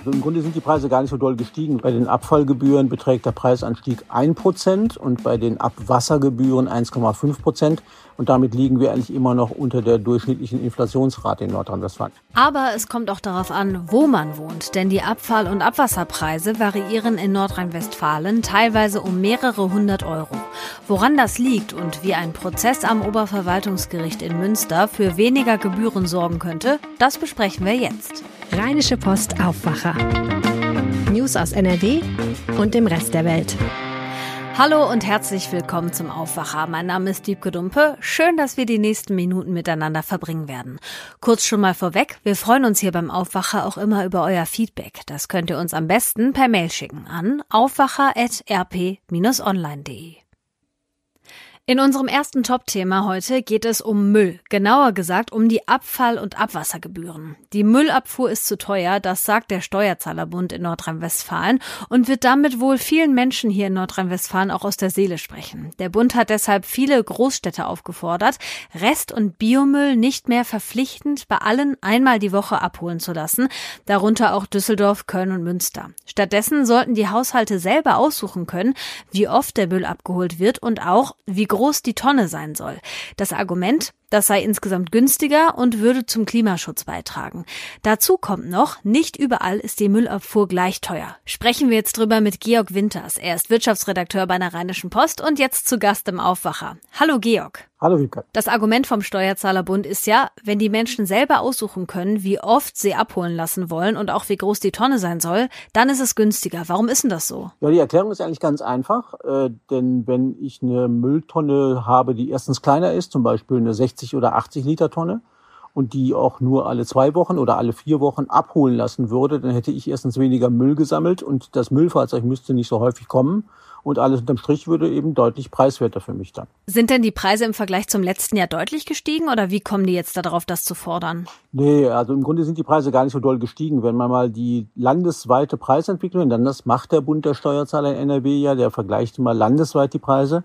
Also Im Grunde sind die Preise gar nicht so doll gestiegen. Bei den Abfallgebühren beträgt der Preisanstieg 1% und bei den Abwassergebühren 1,5 Prozent. Und damit liegen wir eigentlich immer noch unter der durchschnittlichen Inflationsrate in Nordrhein-Westfalen. Aber es kommt auch darauf an, wo man wohnt. Denn die Abfall- und Abwasserpreise variieren in Nordrhein-Westfalen teilweise um mehrere hundert Euro. Woran das liegt und wie ein Prozess am Oberverwaltungsgericht in Münster für weniger Gebühren sorgen könnte, das besprechen wir jetzt. Rheinische Post Aufwacher. News aus NRW und dem Rest der Welt. Hallo und herzlich willkommen zum Aufwacher. Mein Name ist Diebke Dumpe. Schön, dass wir die nächsten Minuten miteinander verbringen werden. Kurz schon mal vorweg, wir freuen uns hier beim Aufwacher auch immer über euer Feedback. Das könnt ihr uns am besten per Mail schicken an aufwacher.rp-online.de. In unserem ersten Top-Thema heute geht es um Müll, genauer gesagt um die Abfall- und Abwassergebühren. Die Müllabfuhr ist zu teuer, das sagt der Steuerzahlerbund in Nordrhein-Westfalen und wird damit wohl vielen Menschen hier in Nordrhein-Westfalen auch aus der Seele sprechen. Der Bund hat deshalb viele Großstädte aufgefordert, Rest- und Biomüll nicht mehr verpflichtend bei allen einmal die Woche abholen zu lassen, darunter auch Düsseldorf, Köln und Münster. Stattdessen sollten die Haushalte selber aussuchen können, wie oft der Müll abgeholt wird und auch wie groß groß die Tonne sein soll. Das Argument, das sei insgesamt günstiger und würde zum Klimaschutz beitragen. Dazu kommt noch, nicht überall ist die Müllabfuhr gleich teuer. Sprechen wir jetzt drüber mit Georg Winters. Er ist Wirtschaftsredakteur bei der Rheinischen Post und jetzt zu Gast im Aufwacher. Hallo Georg. Hallo Wiebke. Das Argument vom Steuerzahlerbund ist ja, wenn die Menschen selber aussuchen können, wie oft sie abholen lassen wollen und auch wie groß die Tonne sein soll, dann ist es günstiger. Warum ist denn das so? Ja, die Erklärung ist eigentlich ganz einfach. Äh, denn wenn ich eine Mülltonne habe, die erstens kleiner ist, zum Beispiel eine 60 oder 80 Liter Tonne, und die auch nur alle zwei Wochen oder alle vier Wochen abholen lassen würde, dann hätte ich erstens weniger Müll gesammelt und das Müllfahrzeug müsste nicht so häufig kommen und alles unterm Strich würde eben deutlich preiswerter für mich dann. Sind denn die Preise im Vergleich zum letzten Jahr deutlich gestiegen oder wie kommen die jetzt darauf, das zu fordern? Nee, also im Grunde sind die Preise gar nicht so doll gestiegen. Wenn man mal die landesweite Preisentwicklung, dann das macht der Bund der Steuerzahler in NRW ja, der vergleicht immer landesweit die Preise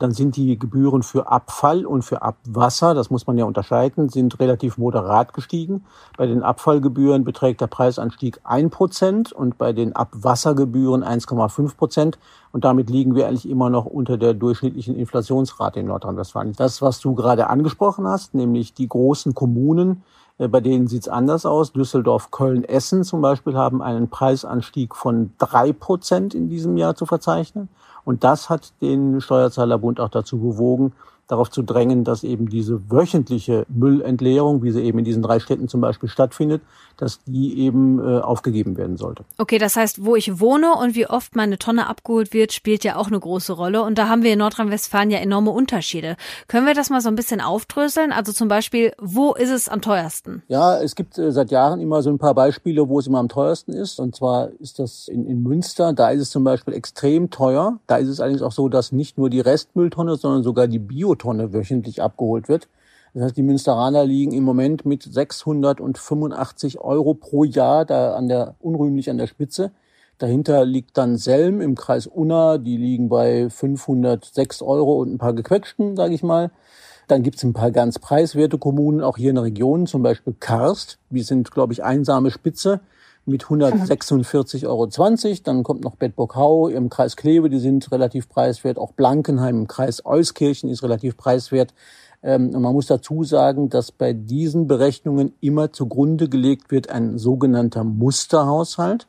dann sind die Gebühren für Abfall und für Abwasser, das muss man ja unterscheiden, sind relativ moderat gestiegen. Bei den Abfallgebühren beträgt der Preisanstieg ein Prozent und bei den Abwassergebühren 1,5 Prozent. Und damit liegen wir eigentlich immer noch unter der durchschnittlichen Inflationsrate in Nordrhein-Westfalen. Das, was du gerade angesprochen hast, nämlich die großen Kommunen, äh, bei denen sieht's anders aus. Düsseldorf, Köln, Essen zum Beispiel haben einen Preisanstieg von drei Prozent in diesem Jahr zu verzeichnen. Und das hat den Steuerzahlerbund auch dazu bewogen, darauf zu drängen, dass eben diese wöchentliche Müllentleerung, wie sie eben in diesen drei Städten zum Beispiel stattfindet, dass die eben äh, aufgegeben werden sollte. Okay, das heißt, wo ich wohne und wie oft meine Tonne abgeholt wird, spielt ja auch eine große Rolle. Und da haben wir in Nordrhein-Westfalen ja enorme Unterschiede. Können wir das mal so ein bisschen aufdröseln? Also zum Beispiel, wo ist es am teuersten? Ja, es gibt äh, seit Jahren immer so ein paar Beispiele, wo es immer am teuersten ist. Und zwar ist das in, in Münster. Da ist es zum Beispiel extrem teuer. Da ist es allerdings auch so, dass nicht nur die Restmülltonne, sondern sogar die Biotonne wöchentlich abgeholt wird. Das heißt, die Münsteraner liegen im Moment mit 685 Euro pro Jahr da an der, unrühmlich an der Spitze. Dahinter liegt dann Selm im Kreis Unna, die liegen bei 506 Euro und ein paar gequetschten, sage ich mal. Dann gibt's ein paar ganz preiswerte Kommunen, auch hier in der Region, zum Beispiel Karst. Die sind, glaube ich, einsame Spitze mit 146,20 Euro. Dann kommt noch Bedburg-Hau im Kreis Kleve, die sind relativ preiswert. Auch Blankenheim im Kreis Euskirchen ist relativ preiswert. Ähm, und man muss dazu sagen, dass bei diesen Berechnungen immer zugrunde gelegt wird ein sogenannter Musterhaushalt.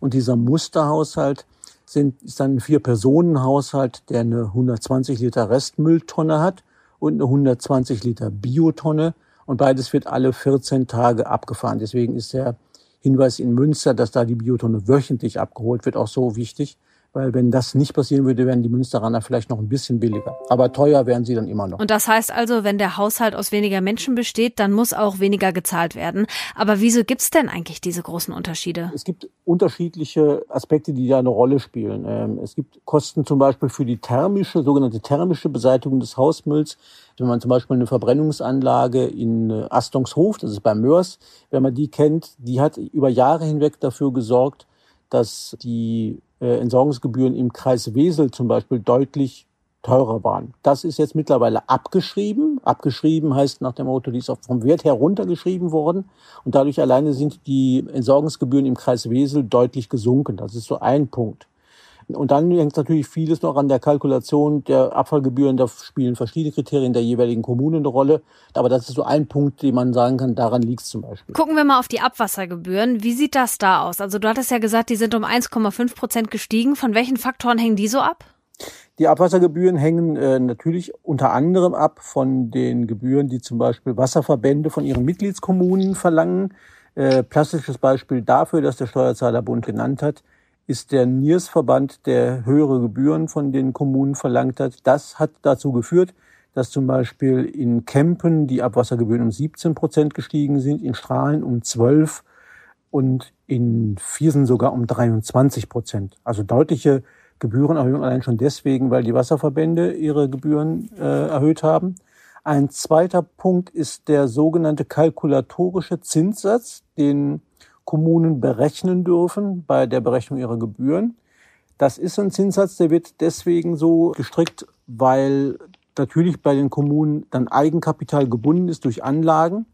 Und dieser Musterhaushalt sind, ist ein Vier-Personen-Haushalt, der eine 120 Liter Restmülltonne hat und eine 120 Liter Biotonne. Und beides wird alle 14 Tage abgefahren. Deswegen ist der Hinweis in Münster, dass da die Biotonne wöchentlich abgeholt wird, auch so wichtig weil wenn das nicht passieren würde, wären die Münsteraner vielleicht noch ein bisschen billiger. Aber teuer wären sie dann immer noch. Und das heißt also, wenn der Haushalt aus weniger Menschen besteht, dann muss auch weniger gezahlt werden. Aber wieso gibt's denn eigentlich diese großen Unterschiede? Es gibt unterschiedliche Aspekte, die da eine Rolle spielen. Ähm, es gibt Kosten zum Beispiel für die thermische, sogenannte thermische Beseitigung des Hausmülls. Wenn man zum Beispiel eine Verbrennungsanlage in äh, Astungshof, das ist bei Mörs, wenn man die kennt, die hat über Jahre hinweg dafür gesorgt, dass die Entsorgungsgebühren im Kreis Wesel zum Beispiel deutlich teurer waren. Das ist jetzt mittlerweile abgeschrieben. Abgeschrieben heißt nach dem Motto, die ist auch vom Wert her runtergeschrieben worden. Und dadurch alleine sind die Entsorgungsgebühren im Kreis Wesel deutlich gesunken. Das ist so ein Punkt. Und dann hängt natürlich vieles noch an der Kalkulation der Abfallgebühren. Da spielen verschiedene Kriterien der jeweiligen Kommune eine Rolle. Aber das ist so ein Punkt, den man sagen kann, daran liegt es zum Beispiel. Gucken wir mal auf die Abwassergebühren. Wie sieht das da aus? Also du hattest ja gesagt, die sind um 1,5 Prozent gestiegen. Von welchen Faktoren hängen die so ab? Die Abwassergebühren hängen äh, natürlich unter anderem ab von den Gebühren, die zum Beispiel Wasserverbände von ihren Mitgliedskommunen verlangen. Äh, plastisches Beispiel dafür, das der Steuerzahlerbund genannt hat, ist der NIRS-Verband, der höhere Gebühren von den Kommunen verlangt hat. Das hat dazu geführt, dass zum Beispiel in Kempen die Abwassergebühren um 17 Prozent gestiegen sind, in Strahlen um 12 und in Viersen sogar um 23 Prozent. Also deutliche Gebührenerhöhung allein schon deswegen, weil die Wasserverbände ihre Gebühren äh, erhöht haben. Ein zweiter Punkt ist der sogenannte kalkulatorische Zinssatz, den Kommunen berechnen dürfen bei der Berechnung ihrer Gebühren. Das ist ein Zinssatz, der wird deswegen so gestrickt, weil natürlich bei den Kommunen dann Eigenkapital gebunden ist durch Anlagen.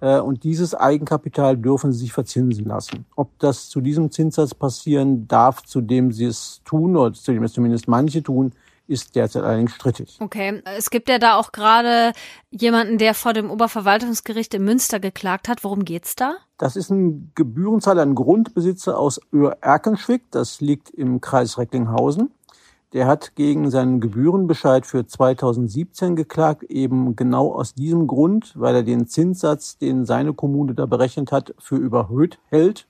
Äh, und dieses Eigenkapital dürfen sie sich verzinsen lassen. Ob das zu diesem Zinssatz passieren darf, zu dem sie es tun, oder zu dem es zumindest manche tun, ist derzeit allerdings strittig. Okay, es gibt ja da auch gerade jemanden, der vor dem Oberverwaltungsgericht in Münster geklagt hat. Worum geht's da? Das ist ein Gebührenzahler, ein Grundbesitzer aus Öhr-Erkenschwick. Das liegt im Kreis Recklinghausen. Der hat gegen seinen Gebührenbescheid für 2017 geklagt, eben genau aus diesem Grund, weil er den Zinssatz, den seine Kommune da berechnet hat, für überhöht hält.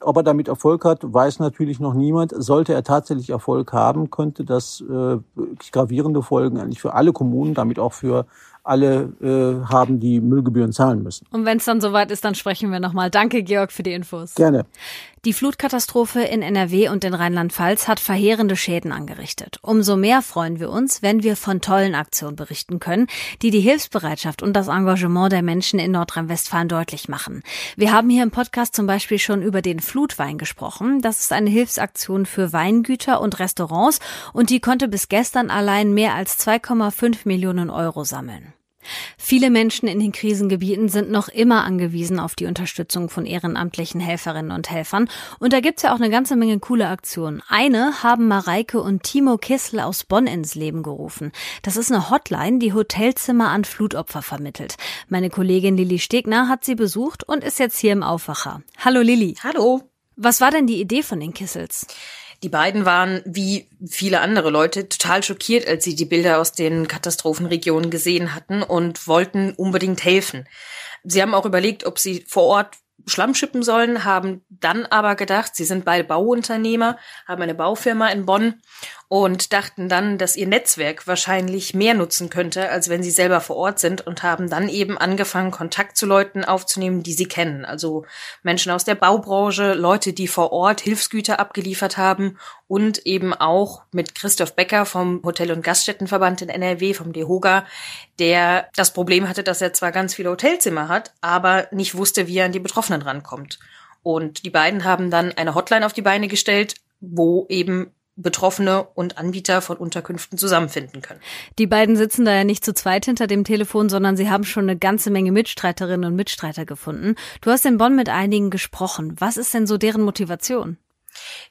Ob er damit Erfolg hat, weiß natürlich noch niemand. Sollte er tatsächlich Erfolg haben, könnte das äh, gravierende Folgen eigentlich für alle Kommunen, damit auch für alle äh, haben, die Müllgebühren zahlen müssen. Und wenn es dann soweit ist, dann sprechen wir nochmal. Danke, Georg, für die Infos. Gerne. Die Flutkatastrophe in NRW und in Rheinland-Pfalz hat verheerende Schäden angerichtet. Umso mehr freuen wir uns, wenn wir von tollen Aktionen berichten können, die die Hilfsbereitschaft und das Engagement der Menschen in Nordrhein-Westfalen deutlich machen. Wir haben hier im Podcast zum Beispiel schon über den Flutwein gesprochen. Das ist eine Hilfsaktion für Weingüter und Restaurants und die konnte bis gestern allein mehr als 2,5 Millionen Euro sammeln. Viele Menschen in den Krisengebieten sind noch immer angewiesen auf die Unterstützung von ehrenamtlichen Helferinnen und Helfern. Und da gibt's ja auch eine ganze Menge coole Aktionen. Eine haben Mareike und Timo Kissel aus Bonn ins Leben gerufen. Das ist eine Hotline, die Hotelzimmer an Flutopfer vermittelt. Meine Kollegin Lilly Stegner hat sie besucht und ist jetzt hier im Aufwacher. Hallo Lilly. Hallo. Was war denn die Idee von den Kissels? Die beiden waren, wie viele andere Leute, total schockiert, als sie die Bilder aus den Katastrophenregionen gesehen hatten und wollten unbedingt helfen. Sie haben auch überlegt, ob sie vor Ort Schlamm schippen sollen, haben dann aber gedacht, sie sind beide Bauunternehmer, haben eine Baufirma in Bonn und dachten dann, dass ihr Netzwerk wahrscheinlich mehr nutzen könnte, als wenn sie selber vor Ort sind und haben dann eben angefangen, Kontakt zu Leuten aufzunehmen, die sie kennen. Also Menschen aus der Baubranche, Leute, die vor Ort Hilfsgüter abgeliefert haben und eben auch mit Christoph Becker vom Hotel- und Gaststättenverband in NRW, vom DEHOGA, der das Problem hatte, dass er zwar ganz viele Hotelzimmer hat, aber nicht wusste, wie er an die Betroffenen rankommt. Und die beiden haben dann eine Hotline auf die Beine gestellt, wo eben Betroffene und Anbieter von Unterkünften zusammenfinden können. Die beiden sitzen da ja nicht zu zweit hinter dem Telefon, sondern sie haben schon eine ganze Menge Mitstreiterinnen und Mitstreiter gefunden. Du hast in Bonn mit einigen gesprochen. Was ist denn so deren Motivation?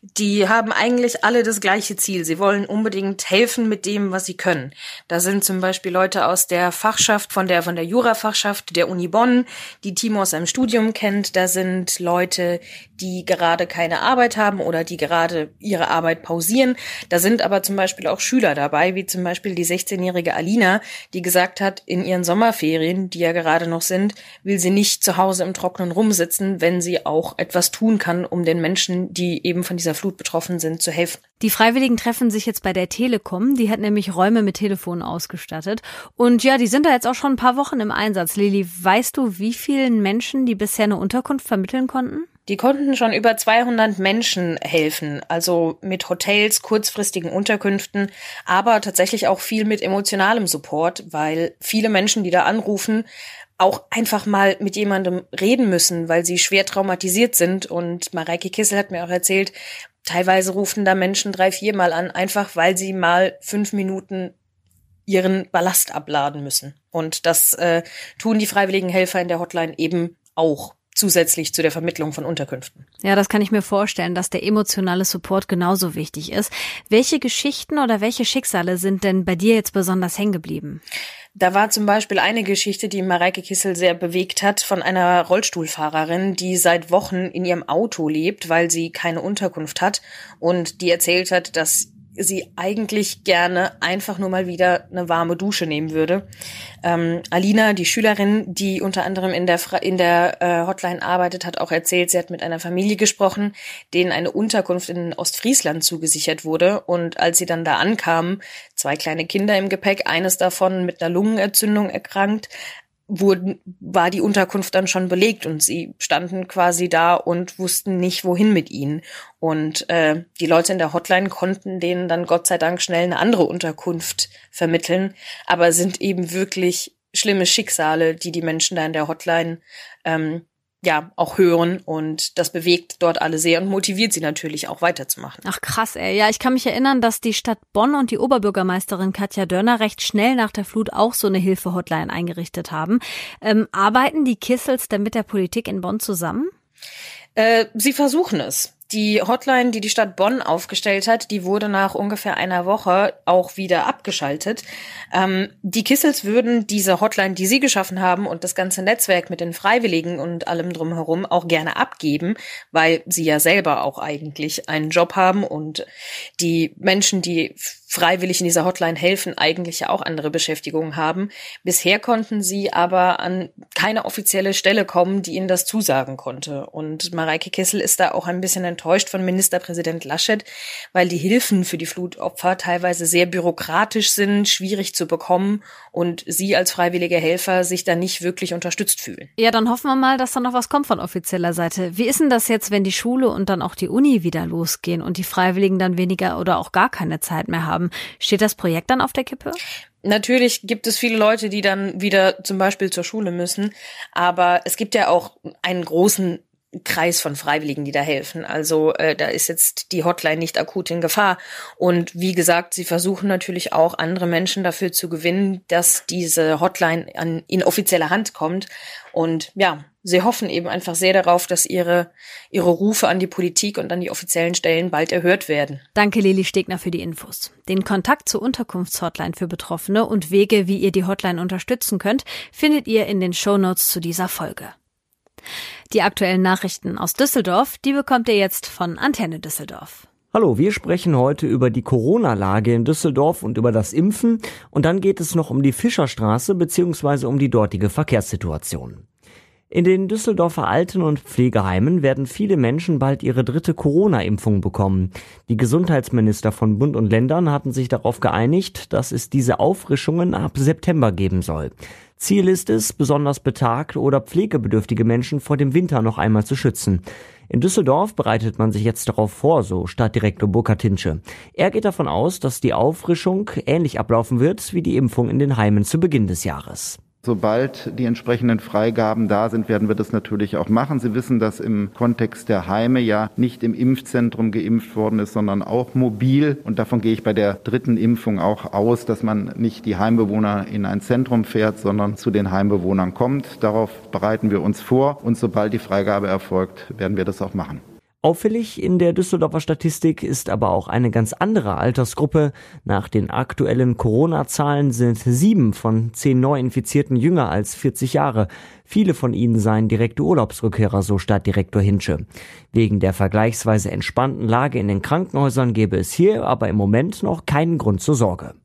Die haben eigentlich alle das gleiche Ziel. Sie wollen unbedingt helfen mit dem, was sie können. Da sind zum Beispiel Leute aus der Fachschaft, von der, von der Jurafachschaft der Uni Bonn, die Timo aus seinem Studium kennt. Da sind Leute, die gerade keine Arbeit haben oder die gerade ihre Arbeit pausieren. Da sind aber zum Beispiel auch Schüler dabei, wie zum Beispiel die 16-jährige Alina, die gesagt hat, in ihren Sommerferien, die ja gerade noch sind, will sie nicht zu Hause im Trockenen rumsitzen, wenn sie auch etwas tun kann, um den Menschen, die eben von dieser Flut betroffen sind, zu helfen. Die Freiwilligen treffen sich jetzt bei der Telekom. Die hat nämlich Räume mit Telefonen ausgestattet. Und ja, die sind da jetzt auch schon ein paar Wochen im Einsatz. Lili, weißt du, wie vielen Menschen die bisher eine Unterkunft vermitteln konnten? Die konnten schon über 200 Menschen helfen, also mit Hotels, kurzfristigen Unterkünften, aber tatsächlich auch viel mit emotionalem Support, weil viele Menschen, die da anrufen, auch einfach mal mit jemandem reden müssen, weil sie schwer traumatisiert sind. Und Mareike Kissel hat mir auch erzählt, teilweise rufen da Menschen drei, viermal an, einfach weil sie mal fünf Minuten ihren Ballast abladen müssen. Und das äh, tun die freiwilligen Helfer in der Hotline eben auch zusätzlich zu der Vermittlung von Unterkünften. Ja, das kann ich mir vorstellen, dass der emotionale Support genauso wichtig ist. Welche Geschichten oder welche Schicksale sind denn bei dir jetzt besonders hängen geblieben? Da war zum Beispiel eine Geschichte, die Mareike Kissel sehr bewegt hat, von einer Rollstuhlfahrerin, die seit Wochen in ihrem Auto lebt, weil sie keine Unterkunft hat und die erzählt hat, dass sie eigentlich gerne einfach nur mal wieder eine warme Dusche nehmen würde. Ähm, Alina, die Schülerin, die unter anderem in der, in der äh, Hotline arbeitet, hat auch erzählt, sie hat mit einer Familie gesprochen, denen eine Unterkunft in Ostfriesland zugesichert wurde. Und als sie dann da ankamen, zwei kleine Kinder im Gepäck, eines davon mit einer Lungenentzündung erkrankt, wurden, war die Unterkunft dann schon belegt und sie standen quasi da und wussten nicht, wohin mit ihnen. Und äh, die Leute in der Hotline konnten denen dann Gott sei Dank schnell eine andere Unterkunft vermitteln, aber sind eben wirklich schlimme Schicksale, die die Menschen da in der Hotline ähm, ja auch hören und das bewegt dort alle sehr und motiviert sie natürlich auch weiterzumachen. Ach krass, ey. Ja, ich kann mich erinnern, dass die Stadt Bonn und die Oberbürgermeisterin Katja Dörner recht schnell nach der Flut auch so eine Hilfe-Hotline eingerichtet haben. Ähm, arbeiten die Kissels denn mit der Politik in Bonn zusammen? Äh, sie versuchen es. Die Hotline, die die Stadt Bonn aufgestellt hat, die wurde nach ungefähr einer Woche auch wieder abgeschaltet. Ähm, die Kissels würden diese Hotline, die sie geschaffen haben und das ganze Netzwerk mit den Freiwilligen und allem drumherum auch gerne abgeben, weil sie ja selber auch eigentlich einen Job haben und die Menschen, die freiwillig in dieser Hotline helfen, eigentlich ja auch andere Beschäftigungen haben. Bisher konnten sie aber an keine offizielle Stelle kommen, die ihnen das zusagen konnte. Und Mareike Kessel ist da auch ein bisschen enttäuscht von Ministerpräsident Laschet, weil die Hilfen für die Flutopfer teilweise sehr bürokratisch sind, schwierig zu bekommen und sie als freiwillige Helfer sich da nicht wirklich unterstützt fühlen. Ja, dann hoffen wir mal, dass da noch was kommt von offizieller Seite. Wie ist denn das jetzt, wenn die Schule und dann auch die Uni wieder losgehen und die Freiwilligen dann weniger oder auch gar keine Zeit mehr haben? haben. Steht das Projekt dann auf der Kippe? Natürlich gibt es viele Leute, die dann wieder zum Beispiel zur Schule müssen, aber es gibt ja auch einen großen Kreis von Freiwilligen, die da helfen. Also äh, da ist jetzt die Hotline nicht akut in Gefahr. Und wie gesagt, sie versuchen natürlich auch andere Menschen dafür zu gewinnen, dass diese Hotline an, in offizielle Hand kommt. Und ja, sie hoffen eben einfach sehr darauf, dass ihre, ihre Rufe an die Politik und an die offiziellen Stellen bald erhört werden. Danke, Lili Stegner, für die Infos. Den Kontakt zur Unterkunftshotline für Betroffene und Wege, wie ihr die Hotline unterstützen könnt, findet ihr in den Shownotes zu dieser Folge. Die aktuellen Nachrichten aus Düsseldorf, die bekommt ihr jetzt von Antenne Düsseldorf. Hallo, wir sprechen heute über die Corona-Lage in Düsseldorf und über das Impfen und dann geht es noch um die Fischerstraße bzw. um die dortige Verkehrssituation. In den Düsseldorfer Alten- und Pflegeheimen werden viele Menschen bald ihre dritte Corona-Impfung bekommen. Die Gesundheitsminister von Bund und Ländern hatten sich darauf geeinigt, dass es diese Auffrischungen ab September geben soll. Ziel ist es, besonders betagt oder pflegebedürftige Menschen vor dem Winter noch einmal zu schützen. In Düsseldorf bereitet man sich jetzt darauf vor, so Stadtdirektor Burkhard Tinsche. Er geht davon aus, dass die Auffrischung ähnlich ablaufen wird wie die Impfung in den Heimen zu Beginn des Jahres. Sobald die entsprechenden Freigaben da sind, werden wir das natürlich auch machen. Sie wissen, dass im Kontext der Heime ja nicht im Impfzentrum geimpft worden ist, sondern auch mobil. Und davon gehe ich bei der dritten Impfung auch aus, dass man nicht die Heimbewohner in ein Zentrum fährt, sondern zu den Heimbewohnern kommt. Darauf bereiten wir uns vor. Und sobald die Freigabe erfolgt, werden wir das auch machen. Auffällig in der Düsseldorfer Statistik ist aber auch eine ganz andere Altersgruppe. Nach den aktuellen Corona-Zahlen sind sieben von zehn Neuinfizierten jünger als 40 Jahre. Viele von ihnen seien direkte Urlaubsrückkehrer, so Stadtdirektor Hinsche. Wegen der vergleichsweise entspannten Lage in den Krankenhäusern gäbe es hier aber im Moment noch keinen Grund zur Sorge.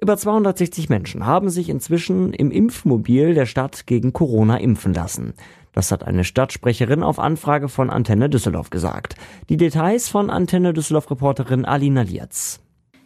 Über 260 Menschen haben sich inzwischen im Impfmobil der Stadt gegen Corona impfen lassen. Das hat eine Stadtsprecherin auf Anfrage von Antenne Düsseldorf gesagt. Die Details von Antenne Düsseldorf Reporterin Alina Lietz.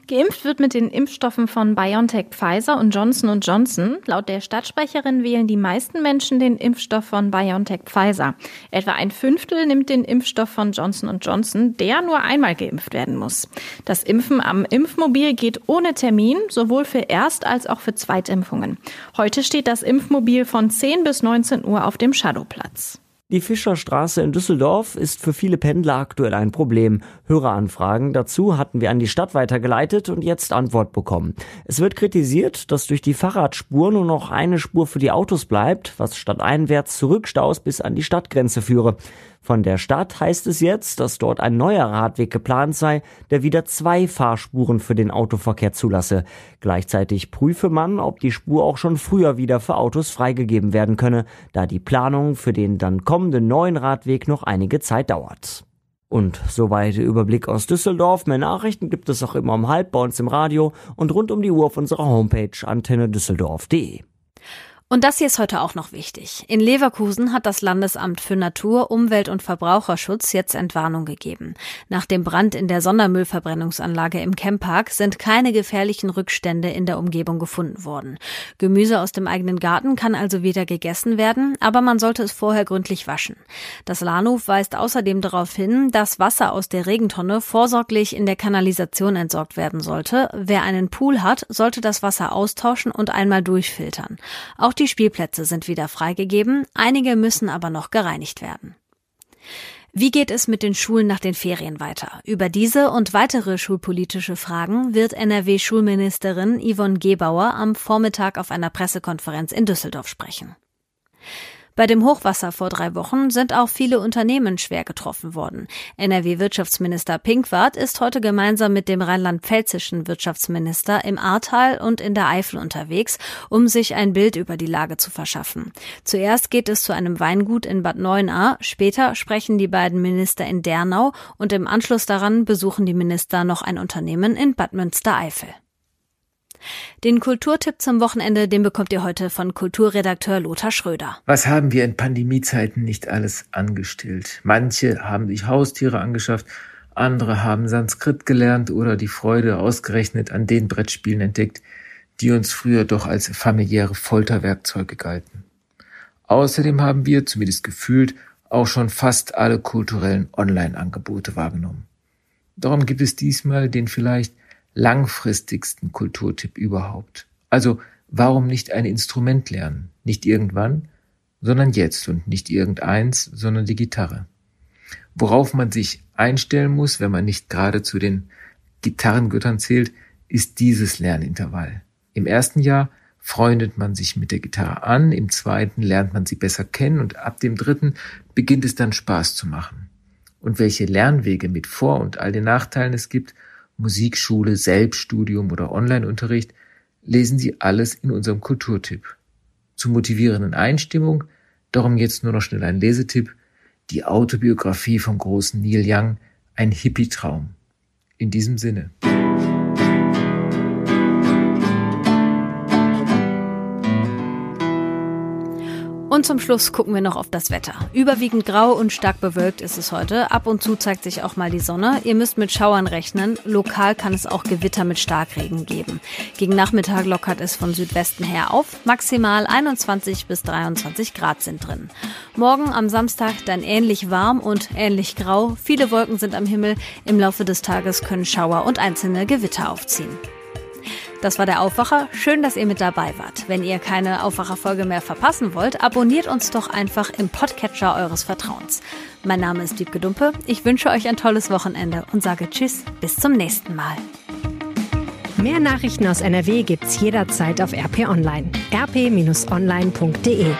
Geimpft wird mit den Impfstoffen von BioNTech Pfizer und Johnson Johnson. Laut der Stadtsprecherin wählen die meisten Menschen den Impfstoff von BioNTech Pfizer. Etwa ein Fünftel nimmt den Impfstoff von Johnson Johnson, der nur einmal geimpft werden muss. Das Impfen am Impfmobil geht ohne Termin, sowohl für Erst- als auch für Zweitimpfungen. Heute steht das Impfmobil von 10 bis 19 Uhr auf dem Shadowplatz. Die Fischerstraße in Düsseldorf ist für viele Pendler aktuell ein Problem. Höreranfragen dazu hatten wir an die Stadt weitergeleitet und jetzt Antwort bekommen. Es wird kritisiert, dass durch die Fahrradspur nur noch eine Spur für die Autos bleibt, was stadteinwärts zu Rückstaus bis an die Stadtgrenze führe. Von der Stadt heißt es jetzt, dass dort ein neuer Radweg geplant sei, der wieder zwei Fahrspuren für den Autoverkehr zulasse. Gleichzeitig prüfe man, ob die Spur auch schon früher wieder für Autos freigegeben werden könne, da die Planung für den dann kommenden neuen Radweg noch einige Zeit dauert. Und soweit der Überblick aus Düsseldorf. Mehr Nachrichten gibt es auch immer um halb bei uns im Radio und rund um die Uhr auf unserer Homepage antennedüsseldorf.de. Und das hier ist heute auch noch wichtig. In Leverkusen hat das Landesamt für Natur, Umwelt und Verbraucherschutz jetzt Entwarnung gegeben. Nach dem Brand in der Sondermüllverbrennungsanlage im Camppark sind keine gefährlichen Rückstände in der Umgebung gefunden worden. Gemüse aus dem eigenen Garten kann also wieder gegessen werden, aber man sollte es vorher gründlich waschen. Das Lahnhof weist außerdem darauf hin, dass Wasser aus der Regentonne vorsorglich in der Kanalisation entsorgt werden sollte. Wer einen Pool hat, sollte das Wasser austauschen und einmal durchfiltern. Auch die Spielplätze sind wieder freigegeben, einige müssen aber noch gereinigt werden. Wie geht es mit den Schulen nach den Ferien weiter? Über diese und weitere schulpolitische Fragen wird NRW-Schulministerin Yvonne Gebauer am Vormittag auf einer Pressekonferenz in Düsseldorf sprechen. Bei dem Hochwasser vor drei Wochen sind auch viele Unternehmen schwer getroffen worden. NRW-Wirtschaftsminister Pinkwart ist heute gemeinsam mit dem rheinland-pfälzischen Wirtschaftsminister im Ahrtal und in der Eifel unterwegs, um sich ein Bild über die Lage zu verschaffen. Zuerst geht es zu einem Weingut in Bad Neuenahr, später sprechen die beiden Minister in Dernau und im Anschluss daran besuchen die Minister noch ein Unternehmen in Bad Münstereifel. Den Kulturtipp zum Wochenende, den bekommt ihr heute von Kulturredakteur Lothar Schröder. Was haben wir in Pandemiezeiten nicht alles angestellt? Manche haben sich Haustiere angeschafft, andere haben Sanskrit gelernt oder die Freude ausgerechnet an den Brettspielen entdeckt, die uns früher doch als familiäre Folterwerkzeuge galten. Außerdem haben wir, zumindest gefühlt, auch schon fast alle kulturellen Online-Angebote wahrgenommen. Darum gibt es diesmal den vielleicht langfristigsten Kulturtipp überhaupt. Also warum nicht ein Instrument lernen? Nicht irgendwann, sondern jetzt und nicht irgendeins, sondern die Gitarre. Worauf man sich einstellen muss, wenn man nicht gerade zu den Gitarrengöttern zählt, ist dieses Lernintervall. Im ersten Jahr freundet man sich mit der Gitarre an, im zweiten lernt man sie besser kennen und ab dem dritten beginnt es dann Spaß zu machen. Und welche Lernwege mit Vor- und all den Nachteilen es gibt, Musikschule, Selbststudium oder Onlineunterricht, lesen Sie alles in unserem Kulturtipp. Zur motivierenden Einstimmung, darum jetzt nur noch schnell ein Lesetipp, die Autobiografie vom großen Neil Young, ein Hippie-Traum. In diesem Sinne. Und zum Schluss gucken wir noch auf das Wetter. Überwiegend grau und stark bewölkt ist es heute. Ab und zu zeigt sich auch mal die Sonne. Ihr müsst mit Schauern rechnen. Lokal kann es auch Gewitter mit Starkregen geben. Gegen Nachmittag lockert es von Südwesten her auf. Maximal 21 bis 23 Grad sind drin. Morgen am Samstag dann ähnlich warm und ähnlich grau. Viele Wolken sind am Himmel. Im Laufe des Tages können Schauer und einzelne Gewitter aufziehen. Das war der Aufwacher. Schön, dass ihr mit dabei wart. Wenn ihr keine Aufwacherfolge mehr verpassen wollt, abonniert uns doch einfach im Podcatcher eures Vertrauens. Mein Name ist Diebke Dumpe. Ich wünsche euch ein tolles Wochenende und sage Tschüss, bis zum nächsten Mal. Mehr Nachrichten aus NRW gibt's jederzeit auf RP Online. rp-online.de